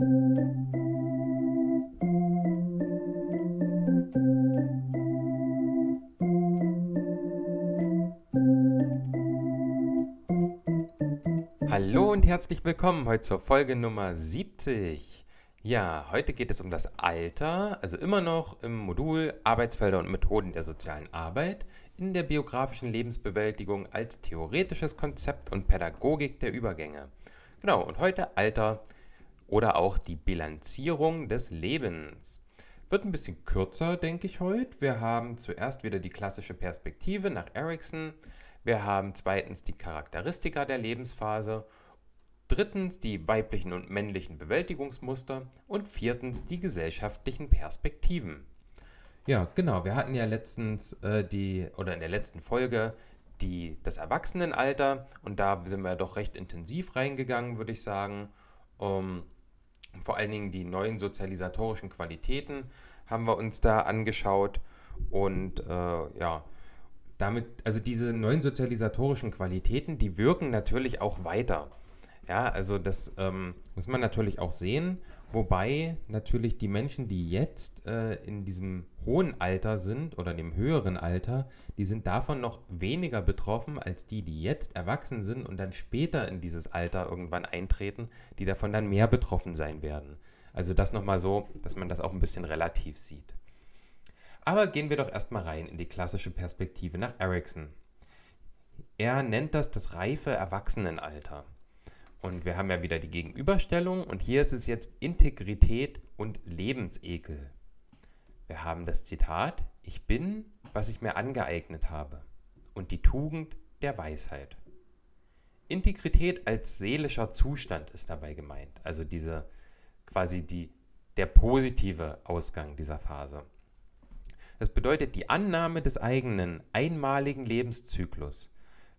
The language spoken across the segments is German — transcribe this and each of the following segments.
Hallo und herzlich willkommen heute zur Folge Nummer 70. Ja, heute geht es um das Alter, also immer noch im Modul Arbeitsfelder und Methoden der sozialen Arbeit in der biografischen Lebensbewältigung als theoretisches Konzept und Pädagogik der Übergänge. Genau, und heute Alter oder auch die Bilanzierung des Lebens. Wird ein bisschen kürzer, denke ich heute. Wir haben zuerst wieder die klassische Perspektive nach Erickson. Wir haben zweitens die Charakteristika der Lebensphase drittens die weiblichen und männlichen Bewältigungsmuster und viertens die gesellschaftlichen Perspektiven. Ja, genau, wir hatten ja letztens äh, die, oder in der letzten Folge die, das Erwachsenenalter und da sind wir doch recht intensiv reingegangen, würde ich sagen. Um, vor allen Dingen die neuen sozialisatorischen Qualitäten haben wir uns da angeschaut und äh, ja, damit, also diese neuen sozialisatorischen Qualitäten, die wirken natürlich auch weiter. Ja, also das ähm, muss man natürlich auch sehen, wobei natürlich die Menschen, die jetzt äh, in diesem hohen Alter sind oder dem höheren Alter, die sind davon noch weniger betroffen als die, die jetzt erwachsen sind und dann später in dieses Alter irgendwann eintreten, die davon dann mehr betroffen sein werden. Also das nochmal so, dass man das auch ein bisschen relativ sieht. Aber gehen wir doch erstmal rein in die klassische Perspektive nach Erickson. Er nennt das das reife Erwachsenenalter. Und wir haben ja wieder die Gegenüberstellung und hier ist es jetzt Integrität und Lebensekel. Wir haben das Zitat, ich bin, was ich mir angeeignet habe und die Tugend der Weisheit. Integrität als seelischer Zustand ist dabei gemeint, also diese quasi die, der positive Ausgang dieser Phase. Das bedeutet die Annahme des eigenen einmaligen Lebenszyklus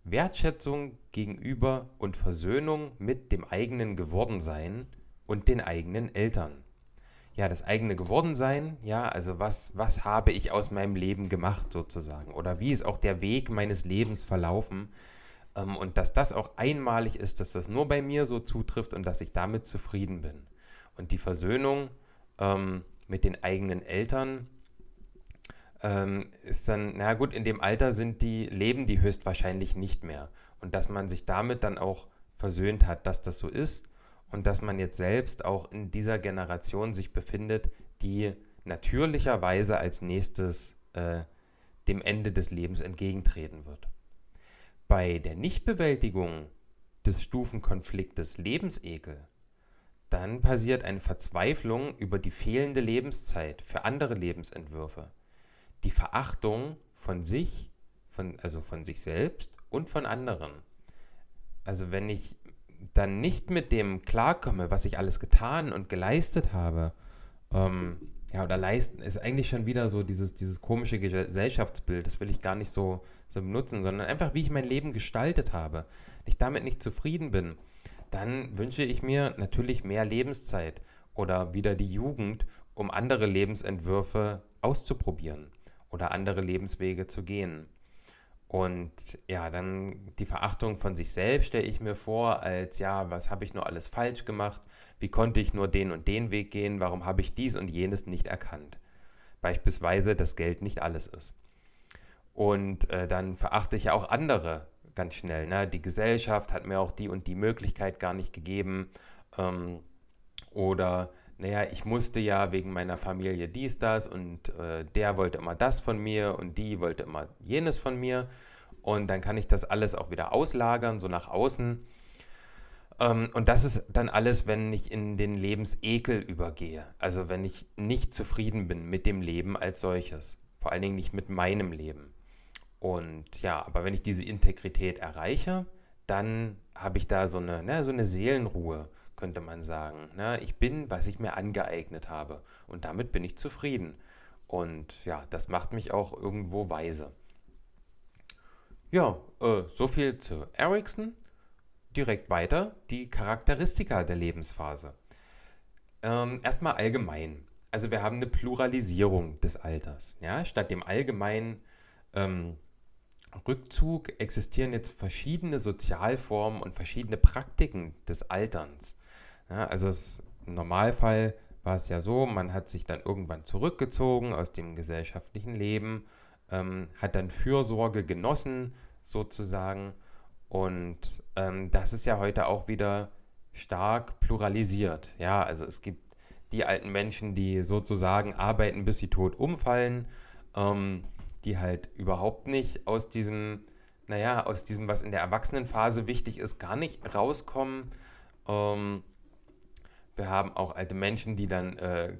Wertschätzung gegenüber und Versöhnung mit dem eigenen Gewordensein und den eigenen Eltern. Ja, das eigene Gewordensein, ja, also was, was habe ich aus meinem Leben gemacht sozusagen oder wie ist auch der Weg meines Lebens verlaufen ähm, und dass das auch einmalig ist, dass das nur bei mir so zutrifft und dass ich damit zufrieden bin. Und die Versöhnung ähm, mit den eigenen Eltern, ähm, ist dann, na gut, in dem Alter sind die, leben die höchstwahrscheinlich nicht mehr. Und dass man sich damit dann auch versöhnt hat, dass das so ist und dass man jetzt selbst auch in dieser Generation sich befindet, die natürlicherweise als nächstes äh, dem Ende des Lebens entgegentreten wird. Bei der Nichtbewältigung des Stufenkonfliktes Lebensekel, dann passiert eine Verzweiflung über die fehlende Lebenszeit für andere Lebensentwürfe die Verachtung von sich, von, also von sich selbst und von anderen. Also wenn ich dann nicht mit dem klarkomme, was ich alles getan und geleistet habe, ähm, ja, oder leisten, ist eigentlich schon wieder so dieses, dieses komische Gesellschaftsbild, das will ich gar nicht so, so benutzen, sondern einfach, wie ich mein Leben gestaltet habe. Ich damit nicht zufrieden bin, dann wünsche ich mir natürlich mehr Lebenszeit oder wieder die Jugend, um andere Lebensentwürfe auszuprobieren oder andere Lebenswege zu gehen. Und ja, dann die Verachtung von sich selbst stelle ich mir vor, als ja, was habe ich nur alles falsch gemacht? Wie konnte ich nur den und den Weg gehen? Warum habe ich dies und jenes nicht erkannt? Beispielsweise, dass Geld nicht alles ist. Und äh, dann verachte ich ja auch andere ganz schnell. Ne? Die Gesellschaft hat mir auch die und die Möglichkeit gar nicht gegeben. Ähm, oder naja, ich musste ja wegen meiner Familie dies, das und äh, der wollte immer das von mir und die wollte immer jenes von mir. Und dann kann ich das alles auch wieder auslagern, so nach außen. Ähm, und das ist dann alles, wenn ich in den Lebensekel übergehe. Also wenn ich nicht zufrieden bin mit dem Leben als solches. Vor allen Dingen nicht mit meinem Leben. Und ja, aber wenn ich diese Integrität erreiche, dann habe ich da so eine, ne, so eine Seelenruhe könnte man sagen. Ne? Ich bin, was ich mir angeeignet habe. Und damit bin ich zufrieden. Und ja, das macht mich auch irgendwo weise. Ja, äh, so viel zu Ericsson. Direkt weiter die Charakteristika der Lebensphase. Ähm, erstmal allgemein. Also wir haben eine Pluralisierung des Alters. Ja? Statt dem allgemeinen ähm, Rückzug existieren jetzt verschiedene Sozialformen und verschiedene Praktiken des Alterns. Ja, also es, Im Normalfall war es ja so, man hat sich dann irgendwann zurückgezogen aus dem gesellschaftlichen Leben, ähm, hat dann Fürsorge genossen sozusagen. Und ähm, das ist ja heute auch wieder stark pluralisiert. Ja, also es gibt die alten Menschen, die sozusagen arbeiten, bis sie tot umfallen, ähm, die halt überhaupt nicht aus diesem, naja, aus diesem, was in der Erwachsenenphase wichtig ist, gar nicht rauskommen. Ähm, wir haben auch alte Menschen, die dann äh,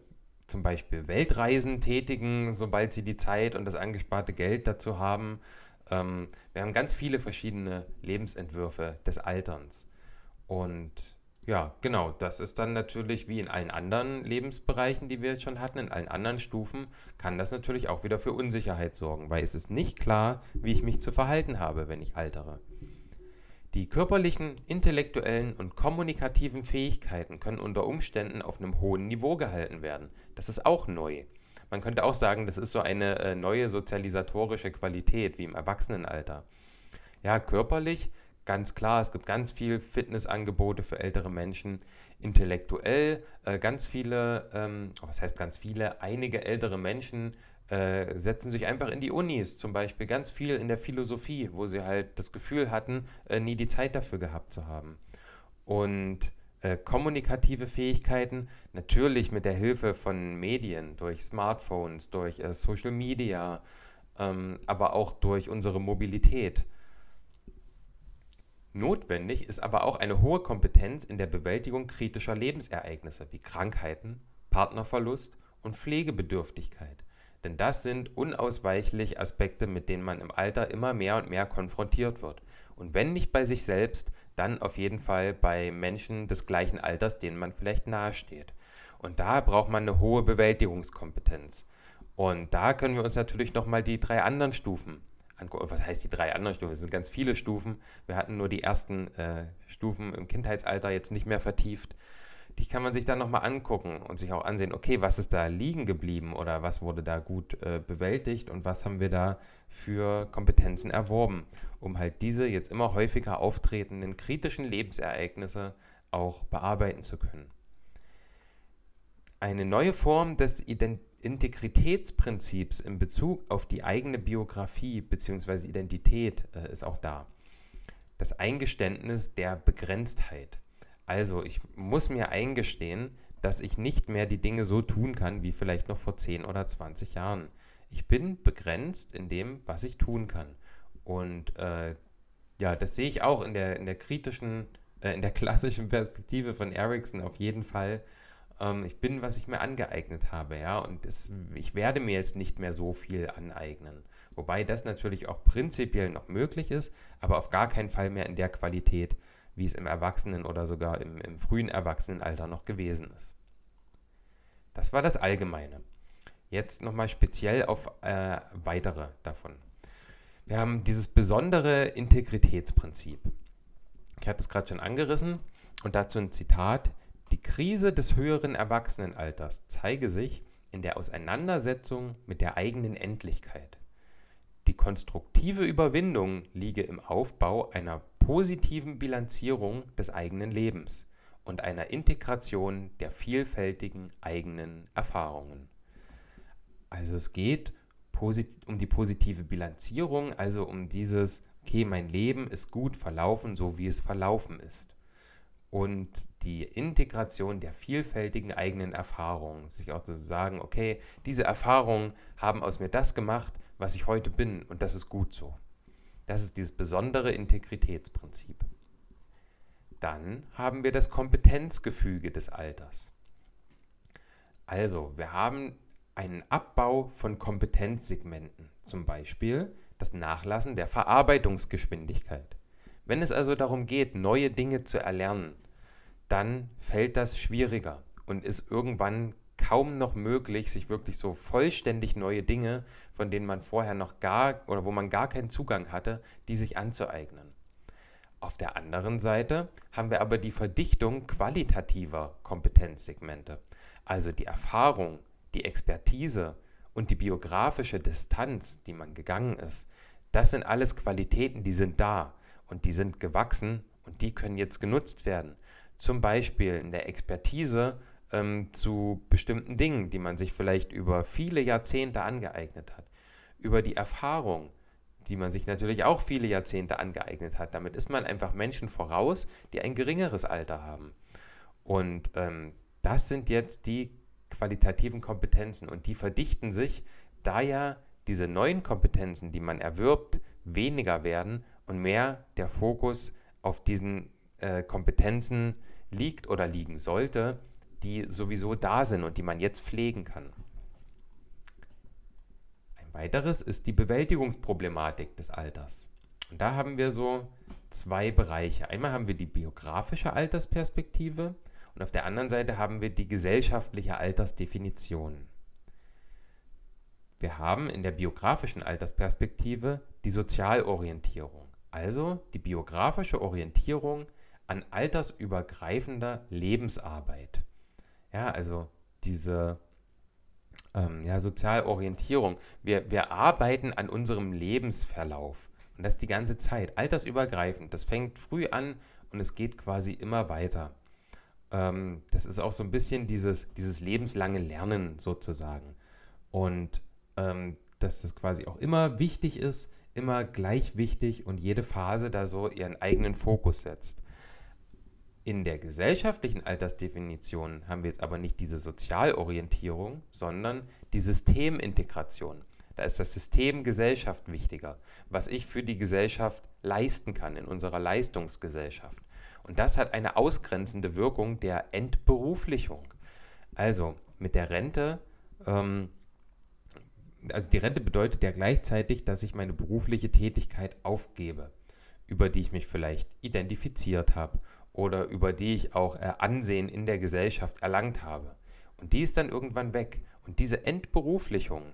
zum Beispiel Weltreisen tätigen, sobald sie die Zeit und das angesparte Geld dazu haben. Ähm, wir haben ganz viele verschiedene Lebensentwürfe des Alterns. Und ja, genau, das ist dann natürlich wie in allen anderen Lebensbereichen, die wir jetzt schon hatten, in allen anderen Stufen, kann das natürlich auch wieder für Unsicherheit sorgen, weil es ist nicht klar, wie ich mich zu verhalten habe, wenn ich altere. Die körperlichen, intellektuellen und kommunikativen Fähigkeiten können unter Umständen auf einem hohen Niveau gehalten werden. Das ist auch neu. Man könnte auch sagen, das ist so eine äh, neue sozialisatorische Qualität wie im Erwachsenenalter. Ja, körperlich, ganz klar, es gibt ganz viel Fitnessangebote für ältere Menschen. Intellektuell, äh, ganz viele, ähm, was heißt ganz viele, einige ältere Menschen äh, setzen sich einfach in die Unis, zum Beispiel ganz viel in der Philosophie, wo sie halt das Gefühl hatten, äh, nie die Zeit dafür gehabt zu haben. Und äh, kommunikative Fähigkeiten, natürlich mit der Hilfe von Medien, durch Smartphones, durch äh, Social Media, ähm, aber auch durch unsere Mobilität. Notwendig ist aber auch eine hohe Kompetenz in der Bewältigung kritischer Lebensereignisse wie Krankheiten, Partnerverlust und Pflegebedürftigkeit. Denn das sind unausweichlich Aspekte, mit denen man im Alter immer mehr und mehr konfrontiert wird. Und wenn nicht bei sich selbst, dann auf jeden Fall bei Menschen des gleichen Alters, denen man vielleicht nahesteht. Und da braucht man eine hohe Bewältigungskompetenz. Und da können wir uns natürlich nochmal die drei anderen Stufen angucken. Was heißt die drei anderen Stufen? Es sind ganz viele Stufen. Wir hatten nur die ersten äh, Stufen im Kindheitsalter jetzt nicht mehr vertieft die kann man sich dann nochmal angucken und sich auch ansehen, okay, was ist da liegen geblieben oder was wurde da gut äh, bewältigt und was haben wir da für Kompetenzen erworben, um halt diese jetzt immer häufiger auftretenden kritischen Lebensereignisse auch bearbeiten zu können. Eine neue Form des Ident Integritätsprinzips in Bezug auf die eigene Biografie bzw. Identität äh, ist auch da. Das Eingeständnis der Begrenztheit. Also, ich muss mir eingestehen, dass ich nicht mehr die Dinge so tun kann wie vielleicht noch vor 10 oder 20 Jahren. Ich bin begrenzt in dem, was ich tun kann. Und äh, ja, das sehe ich auch in der, in der kritischen, äh, in der klassischen Perspektive von Ericsson auf jeden Fall. Ähm, ich bin, was ich mir angeeignet habe, ja, und das, ich werde mir jetzt nicht mehr so viel aneignen. Wobei das natürlich auch prinzipiell noch möglich ist, aber auf gar keinen Fall mehr in der Qualität, wie es im Erwachsenen- oder sogar im, im frühen Erwachsenenalter noch gewesen ist. Das war das Allgemeine. Jetzt nochmal speziell auf äh, weitere davon. Wir haben dieses besondere Integritätsprinzip. Ich hatte es gerade schon angerissen und dazu ein Zitat. Die Krise des höheren Erwachsenenalters zeige sich in der Auseinandersetzung mit der eigenen Endlichkeit. Die konstruktive Überwindung liege im Aufbau einer positiven Bilanzierung des eigenen Lebens und einer Integration der vielfältigen eigenen Erfahrungen. Also es geht um die positive Bilanzierung, also um dieses, okay, mein Leben ist gut verlaufen, so wie es verlaufen ist. Und die Integration der vielfältigen eigenen Erfahrungen, sich auch zu sagen, okay, diese Erfahrungen haben aus mir das gemacht, was ich heute bin und das ist gut so. Das ist dieses besondere Integritätsprinzip. Dann haben wir das Kompetenzgefüge des Alters. Also, wir haben einen Abbau von Kompetenzsegmenten, zum Beispiel das Nachlassen der Verarbeitungsgeschwindigkeit. Wenn es also darum geht, neue Dinge zu erlernen, dann fällt das schwieriger und ist irgendwann kaum noch möglich, sich wirklich so vollständig neue Dinge, von denen man vorher noch gar oder wo man gar keinen Zugang hatte, die sich anzueignen. Auf der anderen Seite haben wir aber die Verdichtung qualitativer Kompetenzsegmente, also die Erfahrung, die Expertise und die biografische Distanz, die man gegangen ist. Das sind alles Qualitäten, die sind da und die sind gewachsen und die können jetzt genutzt werden. Zum Beispiel in der Expertise ähm, zu bestimmten Dingen, die man sich vielleicht über viele Jahrzehnte angeeignet hat, über die Erfahrung, die man sich natürlich auch viele Jahrzehnte angeeignet hat. Damit ist man einfach Menschen voraus, die ein geringeres Alter haben. Und ähm, das sind jetzt die qualitativen Kompetenzen und die verdichten sich, da ja diese neuen Kompetenzen, die man erwirbt, weniger werden und mehr der Fokus auf diesen äh, Kompetenzen liegt oder liegen sollte, die sowieso da sind und die man jetzt pflegen kann. Ein weiteres ist die Bewältigungsproblematik des Alters. Und da haben wir so zwei Bereiche. Einmal haben wir die biografische Altersperspektive und auf der anderen Seite haben wir die gesellschaftliche Altersdefinition. Wir haben in der biografischen Altersperspektive die Sozialorientierung, also die biografische Orientierung an altersübergreifender Lebensarbeit. Ja, also diese ähm, ja, Sozialorientierung. Wir, wir arbeiten an unserem Lebensverlauf. Und das die ganze Zeit, altersübergreifend. Das fängt früh an und es geht quasi immer weiter. Ähm, das ist auch so ein bisschen dieses, dieses lebenslange Lernen sozusagen. Und ähm, dass das quasi auch immer wichtig ist, immer gleich wichtig und jede Phase da so ihren eigenen Fokus setzt. In der gesellschaftlichen Altersdefinition haben wir jetzt aber nicht diese Sozialorientierung, sondern die Systemintegration. Da ist das System Gesellschaft wichtiger, was ich für die Gesellschaft leisten kann in unserer Leistungsgesellschaft. Und das hat eine ausgrenzende Wirkung der Entberuflichung. Also mit der Rente ähm, also die Rente bedeutet ja gleichzeitig, dass ich meine berufliche Tätigkeit aufgebe, über die ich mich vielleicht identifiziert habe oder über die ich auch äh, Ansehen in der Gesellschaft erlangt habe. Und die ist dann irgendwann weg. Und diese Entberuflichung,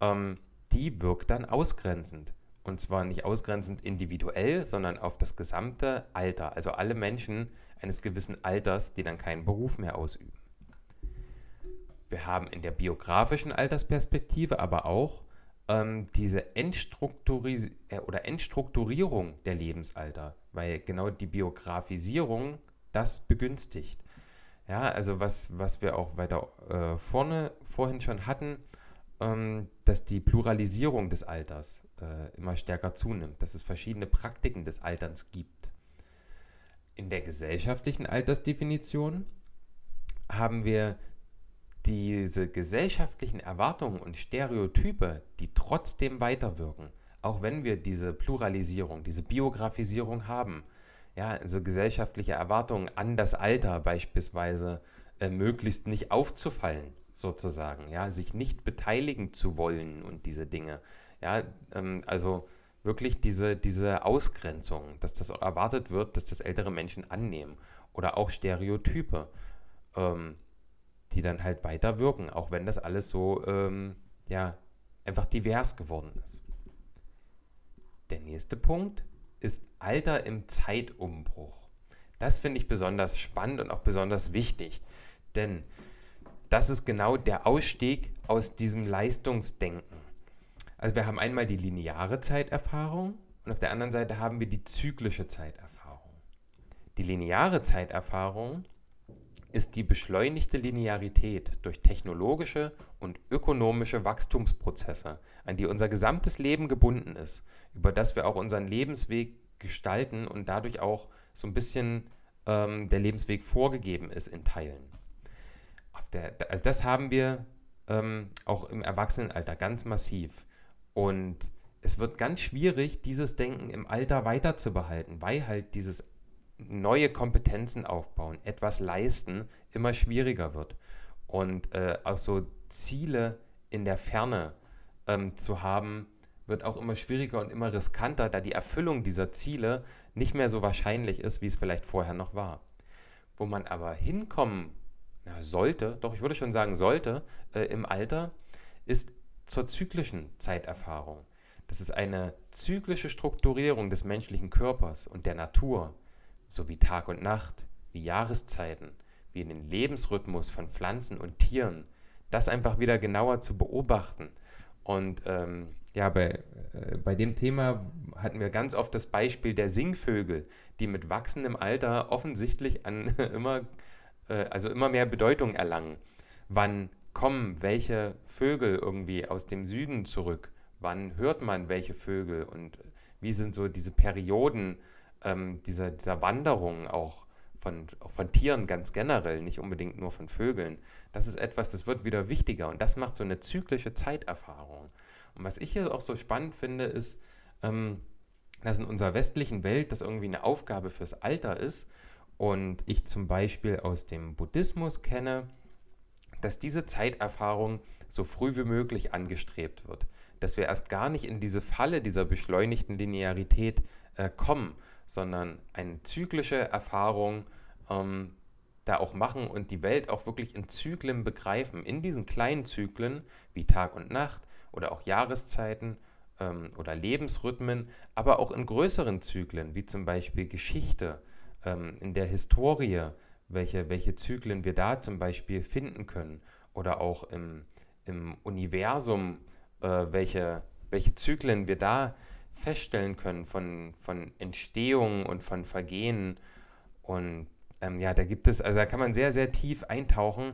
ähm, die wirkt dann ausgrenzend. Und zwar nicht ausgrenzend individuell, sondern auf das gesamte Alter. Also alle Menschen eines gewissen Alters, die dann keinen Beruf mehr ausüben. Wir haben in der biografischen Altersperspektive aber auch ähm, diese Entstrukturis äh, oder Entstrukturierung der Lebensalter, weil genau die Biografisierung das begünstigt. Ja, also was, was wir auch weiter äh, vorne vorhin schon hatten, ähm, dass die Pluralisierung des Alters äh, immer stärker zunimmt, dass es verschiedene Praktiken des Alterns gibt. In der gesellschaftlichen Altersdefinition haben wir diese gesellschaftlichen Erwartungen und Stereotype, die trotzdem weiterwirken, auch wenn wir diese Pluralisierung, diese Biografisierung haben, ja, also gesellschaftliche Erwartungen an das Alter beispielsweise, äh, möglichst nicht aufzufallen, sozusagen, ja, sich nicht beteiligen zu wollen und diese Dinge, ja, ähm, also wirklich diese, diese Ausgrenzung, dass das erwartet wird, dass das ältere Menschen annehmen oder auch Stereotype. Ähm, die dann halt weiter wirken, auch wenn das alles so, ähm, ja, einfach divers geworden ist. Der nächste Punkt ist Alter im Zeitumbruch. Das finde ich besonders spannend und auch besonders wichtig, denn das ist genau der Ausstieg aus diesem Leistungsdenken. Also wir haben einmal die lineare Zeiterfahrung und auf der anderen Seite haben wir die zyklische Zeiterfahrung. Die lineare Zeiterfahrung ist die beschleunigte Linearität durch technologische und ökonomische Wachstumsprozesse, an die unser gesamtes Leben gebunden ist, über das wir auch unseren Lebensweg gestalten und dadurch auch so ein bisschen ähm, der Lebensweg vorgegeben ist in Teilen. Der, also das haben wir ähm, auch im Erwachsenenalter ganz massiv. Und es wird ganz schwierig, dieses Denken im Alter weiterzubehalten, weil halt dieses neue Kompetenzen aufbauen, etwas leisten, immer schwieriger wird. Und äh, auch so Ziele in der Ferne ähm, zu haben, wird auch immer schwieriger und immer riskanter, da die Erfüllung dieser Ziele nicht mehr so wahrscheinlich ist, wie es vielleicht vorher noch war. Wo man aber hinkommen sollte, doch ich würde schon sagen sollte, äh, im Alter, ist zur zyklischen Zeiterfahrung. Das ist eine zyklische Strukturierung des menschlichen Körpers und der Natur so wie Tag und Nacht, wie Jahreszeiten, wie den Lebensrhythmus von Pflanzen und Tieren, das einfach wieder genauer zu beobachten. Und ähm, ja, bei, äh, bei dem Thema hatten wir ganz oft das Beispiel der Singvögel, die mit wachsendem Alter offensichtlich an immer äh, also immer mehr Bedeutung erlangen. Wann kommen welche Vögel irgendwie aus dem Süden zurück? Wann hört man welche Vögel und wie sind so diese Perioden ähm, dieser, dieser Wanderung auch von, auch von Tieren ganz generell, nicht unbedingt nur von Vögeln. Das ist etwas, das wird wieder wichtiger und das macht so eine zyklische Zeiterfahrung. Und was ich hier auch so spannend finde, ist, ähm, dass in unserer westlichen Welt das irgendwie eine Aufgabe fürs Alter ist und ich zum Beispiel aus dem Buddhismus kenne, dass diese Zeiterfahrung so früh wie möglich angestrebt wird. Dass wir erst gar nicht in diese Falle dieser beschleunigten Linearität äh, kommen, sondern eine zyklische Erfahrung ähm, da auch machen und die Welt auch wirklich in Zyklen begreifen. In diesen kleinen Zyklen wie Tag und Nacht oder auch Jahreszeiten ähm, oder Lebensrhythmen, aber auch in größeren Zyklen wie zum Beispiel Geschichte, ähm, in der Historie, welche, welche Zyklen wir da zum Beispiel finden können oder auch im, im Universum, äh, welche, welche Zyklen wir da feststellen können von, von Entstehung und von Vergehen. Und ähm, ja, da gibt es, also da kann man sehr, sehr tief eintauchen,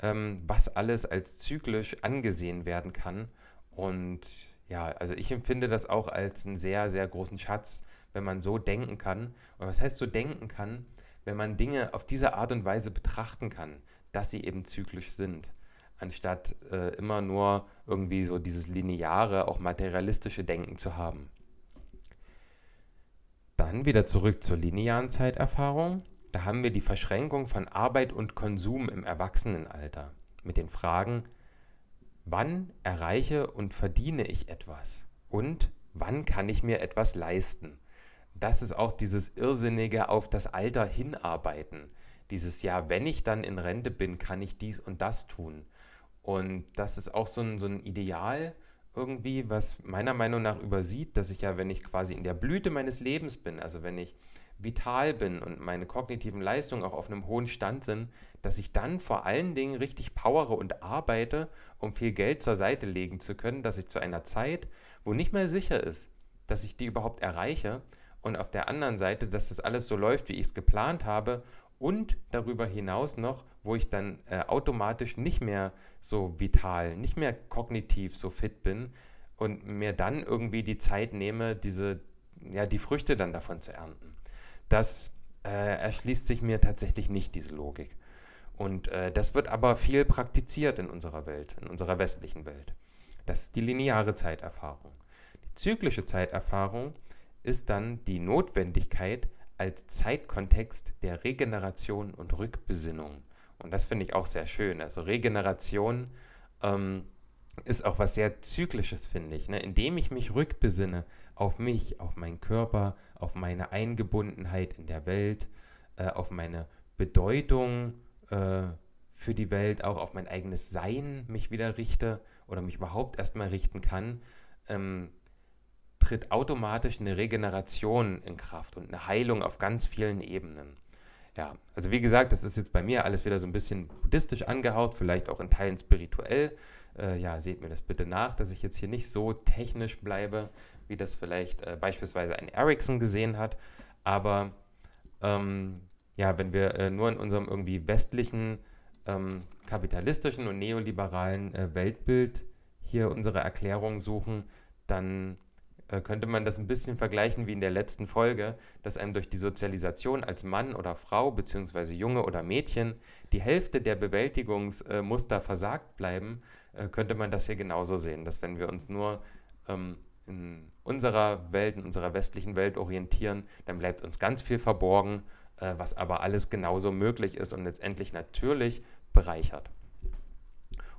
ähm, was alles als zyklisch angesehen werden kann. Und ja, also ich empfinde das auch als einen sehr, sehr großen Schatz, wenn man so denken kann. Und was heißt so denken kann? wenn man Dinge auf diese Art und Weise betrachten kann, dass sie eben zyklisch sind, anstatt äh, immer nur irgendwie so dieses lineare, auch materialistische Denken zu haben. Dann wieder zurück zur linearen Zeiterfahrung. Da haben wir die Verschränkung von Arbeit und Konsum im Erwachsenenalter mit den Fragen, wann erreiche und verdiene ich etwas und wann kann ich mir etwas leisten das ist auch dieses irrsinnige auf das Alter hinarbeiten. Dieses ja, wenn ich dann in Rente bin, kann ich dies und das tun. Und das ist auch so ein, so ein Ideal irgendwie, was meiner Meinung nach übersieht, dass ich ja, wenn ich quasi in der Blüte meines Lebens bin, also wenn ich vital bin und meine kognitiven Leistungen auch auf einem hohen Stand sind, dass ich dann vor allen Dingen richtig powere und arbeite, um viel Geld zur Seite legen zu können, dass ich zu einer Zeit, wo nicht mehr sicher ist, dass ich die überhaupt erreiche, und auf der anderen Seite, dass das alles so läuft, wie ich es geplant habe und darüber hinaus noch, wo ich dann äh, automatisch nicht mehr so vital, nicht mehr kognitiv so fit bin und mir dann irgendwie die Zeit nehme, diese, ja, die Früchte dann davon zu ernten. Das äh, erschließt sich mir tatsächlich nicht, diese Logik. Und äh, das wird aber viel praktiziert in unserer Welt, in unserer westlichen Welt. Das ist die lineare Zeiterfahrung. Die zyklische Zeiterfahrung ist dann die Notwendigkeit als Zeitkontext der Regeneration und Rückbesinnung. Und das finde ich auch sehr schön. Also Regeneration ähm, ist auch was sehr Zyklisches, finde ich. Ne? Indem ich mich rückbesinne auf mich, auf meinen Körper, auf meine Eingebundenheit in der Welt, äh, auf meine Bedeutung äh, für die Welt, auch auf mein eigenes Sein mich wieder richte oder mich überhaupt erstmal richten kann, ähm, tritt automatisch eine Regeneration in Kraft und eine Heilung auf ganz vielen Ebenen. Ja, also wie gesagt, das ist jetzt bei mir alles wieder so ein bisschen buddhistisch angehaucht, vielleicht auch in Teilen spirituell. Äh, ja, seht mir das bitte nach, dass ich jetzt hier nicht so technisch bleibe, wie das vielleicht äh, beispielsweise ein Ericsson gesehen hat. Aber ähm, ja, wenn wir äh, nur in unserem irgendwie westlichen, ähm, kapitalistischen und neoliberalen äh, Weltbild hier unsere Erklärung suchen, dann könnte man das ein bisschen vergleichen wie in der letzten Folge, dass einem durch die Sozialisation als Mann oder Frau bzw. Junge oder Mädchen die Hälfte der Bewältigungsmuster versagt bleiben, äh, könnte man das hier genauso sehen, dass wenn wir uns nur ähm, in unserer Welt, in unserer westlichen Welt orientieren, dann bleibt uns ganz viel verborgen, äh, was aber alles genauso möglich ist und letztendlich natürlich bereichert.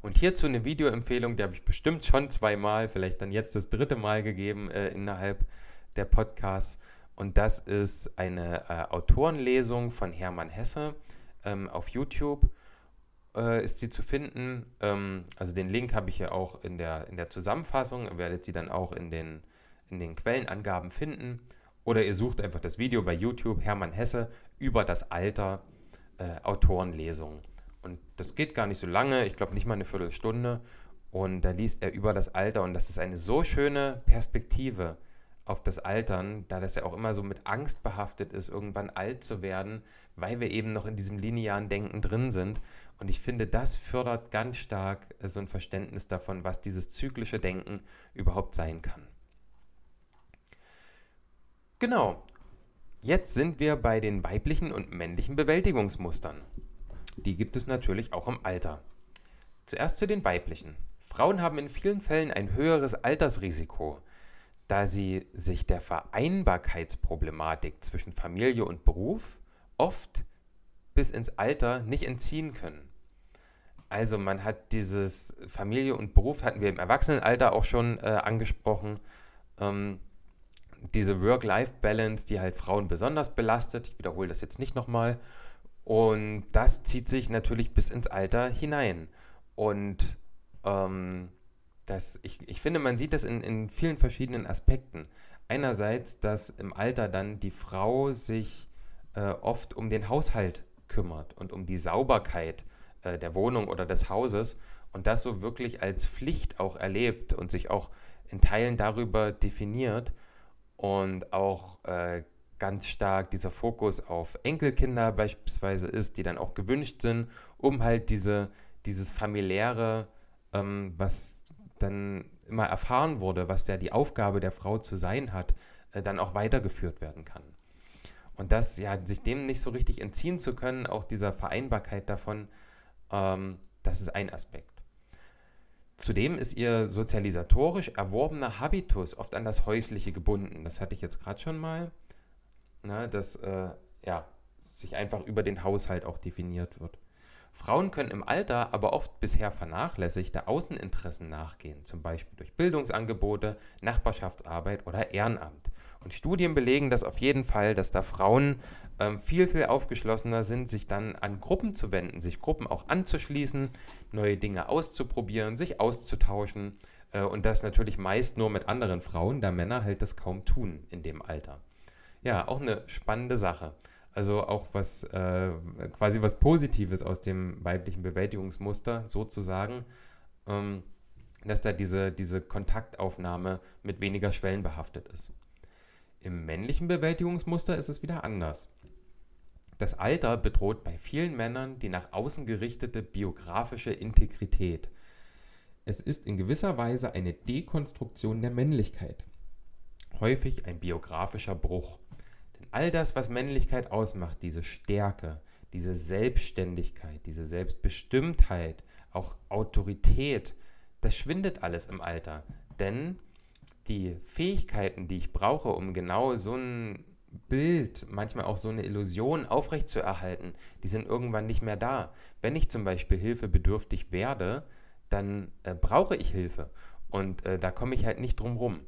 Und hierzu eine Videoempfehlung, die habe ich bestimmt schon zweimal, vielleicht dann jetzt das dritte Mal gegeben äh, innerhalb der Podcasts. Und das ist eine äh, Autorenlesung von Hermann Hesse ähm, auf YouTube. Äh, ist sie zu finden. Ähm, also den Link habe ich ja auch in der, in der Zusammenfassung. Ihr werdet sie dann auch in den, in den Quellenangaben finden. Oder ihr sucht einfach das Video bei YouTube Hermann Hesse über das Alter äh, Autorenlesung. Und das geht gar nicht so lange, ich glaube nicht mal eine Viertelstunde. Und da liest er über das Alter und das ist eine so schöne Perspektive auf das Altern, da das ja auch immer so mit Angst behaftet ist, irgendwann alt zu werden, weil wir eben noch in diesem linearen Denken drin sind. Und ich finde, das fördert ganz stark äh, so ein Verständnis davon, was dieses zyklische Denken überhaupt sein kann. Genau. Jetzt sind wir bei den weiblichen und männlichen Bewältigungsmustern. Die gibt es natürlich auch im Alter. Zuerst zu den weiblichen. Frauen haben in vielen Fällen ein höheres Altersrisiko, da sie sich der Vereinbarkeitsproblematik zwischen Familie und Beruf oft bis ins Alter nicht entziehen können. Also man hat dieses Familie und Beruf, hatten wir im Erwachsenenalter auch schon äh, angesprochen, ähm, diese Work-Life-Balance, die halt Frauen besonders belastet. Ich wiederhole das jetzt nicht nochmal. Und das zieht sich natürlich bis ins Alter hinein. Und ähm, das, ich, ich finde, man sieht das in, in vielen verschiedenen Aspekten. Einerseits, dass im Alter dann die Frau sich äh, oft um den Haushalt kümmert und um die Sauberkeit äh, der Wohnung oder des Hauses und das so wirklich als Pflicht auch erlebt und sich auch in Teilen darüber definiert und auch äh, ganz stark dieser Fokus auf Enkelkinder beispielsweise ist, die dann auch gewünscht sind, um halt diese, dieses familiäre, ähm, was dann immer erfahren wurde, was ja die Aufgabe der Frau zu sein hat, äh, dann auch weitergeführt werden kann. Und das, ja, sich dem nicht so richtig entziehen zu können, auch dieser Vereinbarkeit davon, ähm, das ist ein Aspekt. Zudem ist ihr sozialisatorisch erworbener Habitus oft an das Häusliche gebunden. Das hatte ich jetzt gerade schon mal, na, dass äh, ja, sich einfach über den Haushalt auch definiert wird. Frauen können im Alter aber oft bisher vernachlässigte Außeninteressen nachgehen, zum Beispiel durch Bildungsangebote, Nachbarschaftsarbeit oder Ehrenamt. Und Studien belegen das auf jeden Fall, dass da Frauen ähm, viel, viel aufgeschlossener sind, sich dann an Gruppen zu wenden, sich Gruppen auch anzuschließen, neue Dinge auszuprobieren, sich auszutauschen. Äh, und das natürlich meist nur mit anderen Frauen, da Männer halt das kaum tun in dem Alter. Ja, auch eine spannende Sache. Also auch was äh, quasi was Positives aus dem weiblichen Bewältigungsmuster sozusagen, ähm, dass da diese, diese Kontaktaufnahme mit weniger Schwellen behaftet ist. Im männlichen Bewältigungsmuster ist es wieder anders. Das Alter bedroht bei vielen Männern die nach außen gerichtete biografische Integrität. Es ist in gewisser Weise eine Dekonstruktion der Männlichkeit. Häufig ein biografischer Bruch. All das, was Männlichkeit ausmacht, diese Stärke, diese Selbstständigkeit, diese Selbstbestimmtheit, auch Autorität, das schwindet alles im Alter. Denn die Fähigkeiten, die ich brauche, um genau so ein Bild, manchmal auch so eine Illusion aufrechtzuerhalten, die sind irgendwann nicht mehr da. Wenn ich zum Beispiel hilfebedürftig werde, dann äh, brauche ich Hilfe und äh, da komme ich halt nicht drum rum.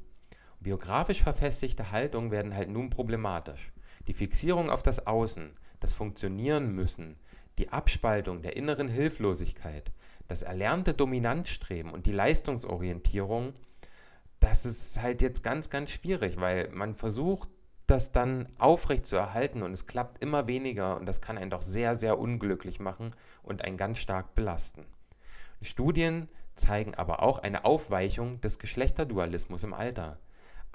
Biografisch verfestigte Haltungen werden halt nun problematisch. Die Fixierung auf das Außen, das Funktionieren müssen, die Abspaltung der inneren Hilflosigkeit, das erlernte Dominanzstreben und die Leistungsorientierung das ist halt jetzt ganz, ganz schwierig, weil man versucht, das dann aufrecht zu erhalten und es klappt immer weniger und das kann einen doch sehr, sehr unglücklich machen und einen ganz stark belasten. Studien zeigen aber auch eine Aufweichung des Geschlechterdualismus im Alter.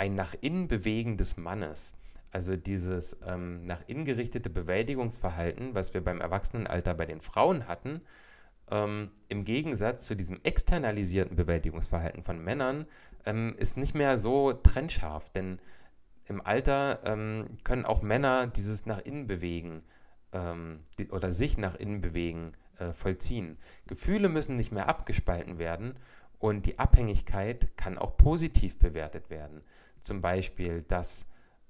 Ein nach innen bewegen des Mannes, also dieses ähm, nach innen gerichtete Bewältigungsverhalten, was wir beim Erwachsenenalter bei den Frauen hatten, ähm, im Gegensatz zu diesem externalisierten Bewältigungsverhalten von Männern, ähm, ist nicht mehr so trennscharf. Denn im Alter ähm, können auch Männer dieses nach innen bewegen ähm, die, oder sich nach innen bewegen äh, vollziehen. Gefühle müssen nicht mehr abgespalten werden und die Abhängigkeit kann auch positiv bewertet werden. Zum Beispiel, dass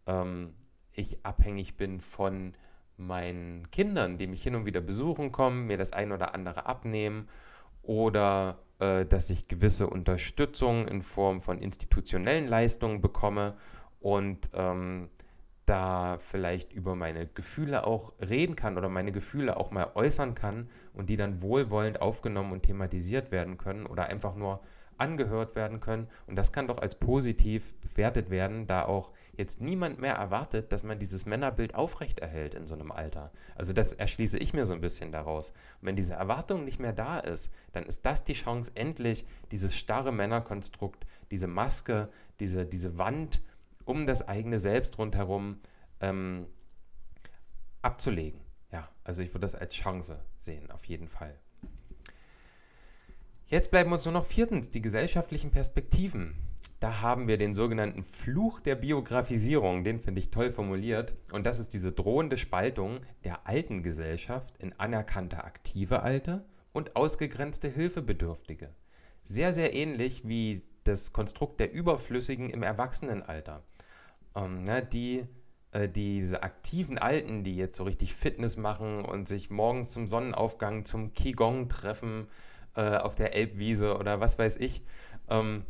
ähm, ich abhängig bin von meinen Kindern, die mich hin und wieder besuchen kommen, mir das ein oder andere abnehmen oder äh, dass ich gewisse Unterstützung in Form von institutionellen Leistungen bekomme und ähm, da vielleicht über meine Gefühle auch reden kann oder meine Gefühle auch mal äußern kann und die dann wohlwollend aufgenommen und thematisiert werden können oder einfach nur angehört werden können. Und das kann doch als positiv bewertet werden, da auch jetzt niemand mehr erwartet, dass man dieses Männerbild aufrechterhält in so einem Alter. Also das erschließe ich mir so ein bisschen daraus. Und wenn diese Erwartung nicht mehr da ist, dann ist das die Chance, endlich dieses starre Männerkonstrukt, diese Maske, diese, diese Wand um das eigene Selbst rundherum ähm, abzulegen. Ja, also ich würde das als Chance sehen, auf jeden Fall. Jetzt bleiben uns nur noch viertens die gesellschaftlichen Perspektiven. Da haben wir den sogenannten Fluch der Biografisierung, den finde ich toll formuliert. Und das ist diese drohende Spaltung der alten Gesellschaft in anerkannte aktive Alte und ausgegrenzte Hilfebedürftige. Sehr, sehr ähnlich wie das Konstrukt der Überflüssigen im Erwachsenenalter. Ähm, ne, die, äh, diese aktiven Alten, die jetzt so richtig Fitness machen und sich morgens zum Sonnenaufgang zum Qigong treffen äh, auf der Elbwiese oder was weiß ich, ähm,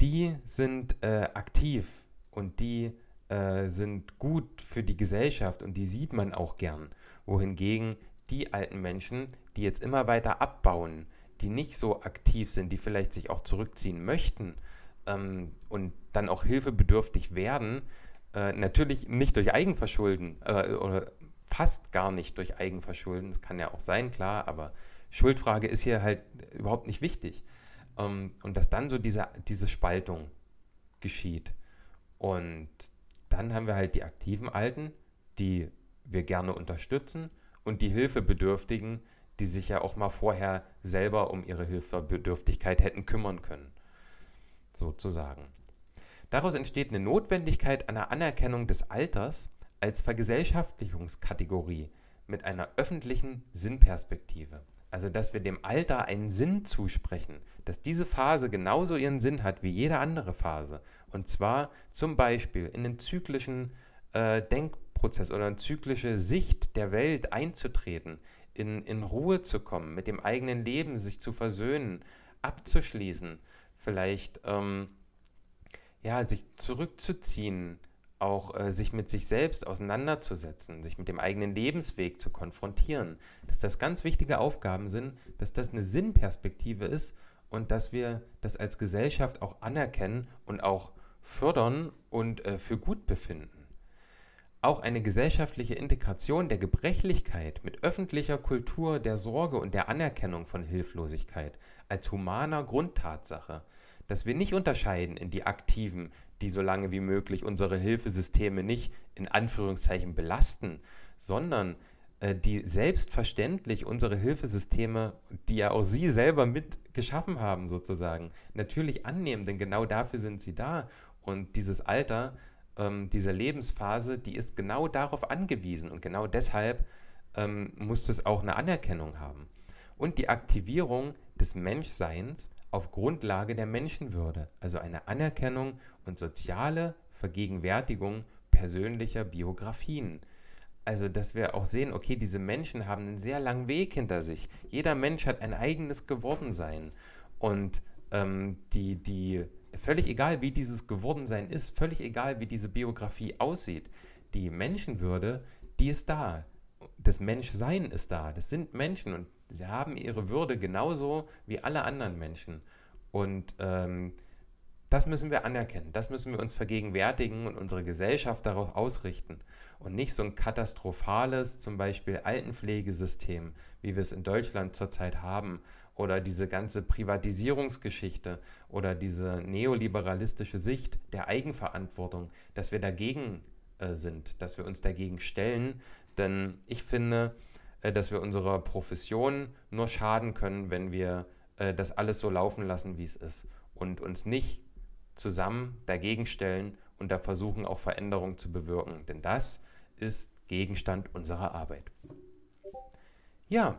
die sind äh, aktiv und die äh, sind gut für die Gesellschaft und die sieht man auch gern. Wohingegen die alten Menschen, die jetzt immer weiter abbauen, die nicht so aktiv sind, die vielleicht sich auch zurückziehen möchten ähm, und dann auch hilfebedürftig werden, äh, natürlich nicht durch Eigenverschulden äh, oder fast gar nicht durch Eigenverschulden, das kann ja auch sein, klar, aber Schuldfrage ist hier halt überhaupt nicht wichtig. Ähm, und dass dann so diese, diese Spaltung geschieht. Und dann haben wir halt die aktiven Alten, die wir gerne unterstützen und die Hilfebedürftigen, die sich ja auch mal vorher selber um ihre Hilfebedürftigkeit hätten kümmern können. Sozusagen. Daraus entsteht eine Notwendigkeit einer Anerkennung des Alters als Vergesellschaftlichungskategorie mit einer öffentlichen Sinnperspektive. Also, dass wir dem Alter einen Sinn zusprechen, dass diese Phase genauso ihren Sinn hat wie jede andere Phase. Und zwar zum Beispiel in den zyklischen äh, Denkprozess oder eine zyklische Sicht der Welt einzutreten, in, in Ruhe zu kommen, mit dem eigenen Leben sich zu versöhnen, abzuschließen, vielleicht ähm, ja, sich zurückzuziehen, auch äh, sich mit sich selbst auseinanderzusetzen, sich mit dem eigenen Lebensweg zu konfrontieren, dass das ganz wichtige Aufgaben sind, dass das eine Sinnperspektive ist und dass wir das als Gesellschaft auch anerkennen und auch fördern und äh, für gut befinden. Auch eine gesellschaftliche Integration der Gebrechlichkeit mit öffentlicher Kultur der Sorge und der Anerkennung von Hilflosigkeit als humaner Grundtatsache, dass wir nicht unterscheiden in die Aktiven, die so lange wie möglich unsere Hilfesysteme nicht in Anführungszeichen belasten, sondern äh, die selbstverständlich unsere Hilfesysteme, die ja auch Sie selber mit geschaffen haben, sozusagen, natürlich annehmen, denn genau dafür sind sie da. Und dieses Alter, ähm, diese Lebensphase, die ist genau darauf angewiesen und genau deshalb ähm, muss es auch eine Anerkennung haben. Und die Aktivierung des Menschseins auf Grundlage der Menschenwürde, also eine Anerkennung und soziale Vergegenwärtigung persönlicher Biografien. Also, dass wir auch sehen, okay, diese Menschen haben einen sehr langen Weg hinter sich. Jeder Mensch hat ein eigenes Gewordensein. Und ähm, die, die, völlig egal, wie dieses Gewordensein ist, völlig egal, wie diese Biografie aussieht, die Menschenwürde, die ist da. Das Menschsein ist da. Das sind Menschen und sie haben ihre Würde genauso wie alle anderen Menschen. Und ähm, das müssen wir anerkennen, das müssen wir uns vergegenwärtigen und unsere Gesellschaft darauf ausrichten. Und nicht so ein katastrophales, zum Beispiel Altenpflegesystem, wie wir es in Deutschland zurzeit haben, oder diese ganze Privatisierungsgeschichte oder diese neoliberalistische Sicht der Eigenverantwortung, dass wir dagegen äh, sind, dass wir uns dagegen stellen. Denn ich finde, dass wir unserer Profession nur schaden können, wenn wir äh, das alles so laufen lassen, wie es ist und uns nicht zusammen dagegen stellen und da versuchen auch Veränderungen zu bewirken. Denn das ist Gegenstand unserer Arbeit. Ja,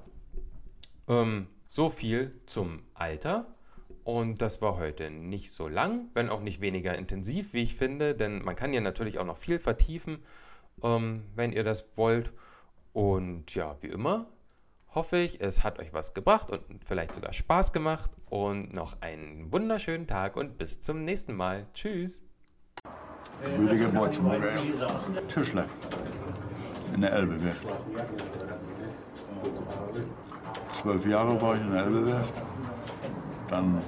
ähm, so viel zum Alter. Und das war heute nicht so lang, wenn auch nicht weniger intensiv, wie ich finde, denn man kann ja natürlich auch noch viel vertiefen, ähm, wenn ihr das wollt. Und ja, wie immer hoffe ich, es hat euch was gebracht und vielleicht sogar Spaß gemacht. Und noch einen wunderschönen Tag und bis zum nächsten Mal. Tschüss. Rüdiger Beutzenburger, Tischler in der Elbewerft. Zwölf Jahre war ich in der Elbewerft, dann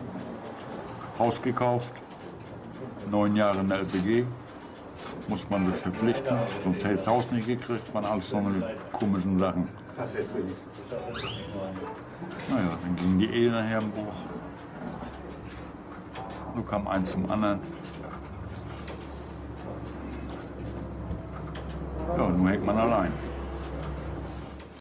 Haus gekauft, neun Jahre in der LPG, muss man sich verpflichten. Sonst hätte es Haus nicht gekriegt, man alles so eine komischen Sachen. Naja, dann ging die Ehe nachher im Buch. Nun kam eins zum anderen. Ja, nun hängt man allein.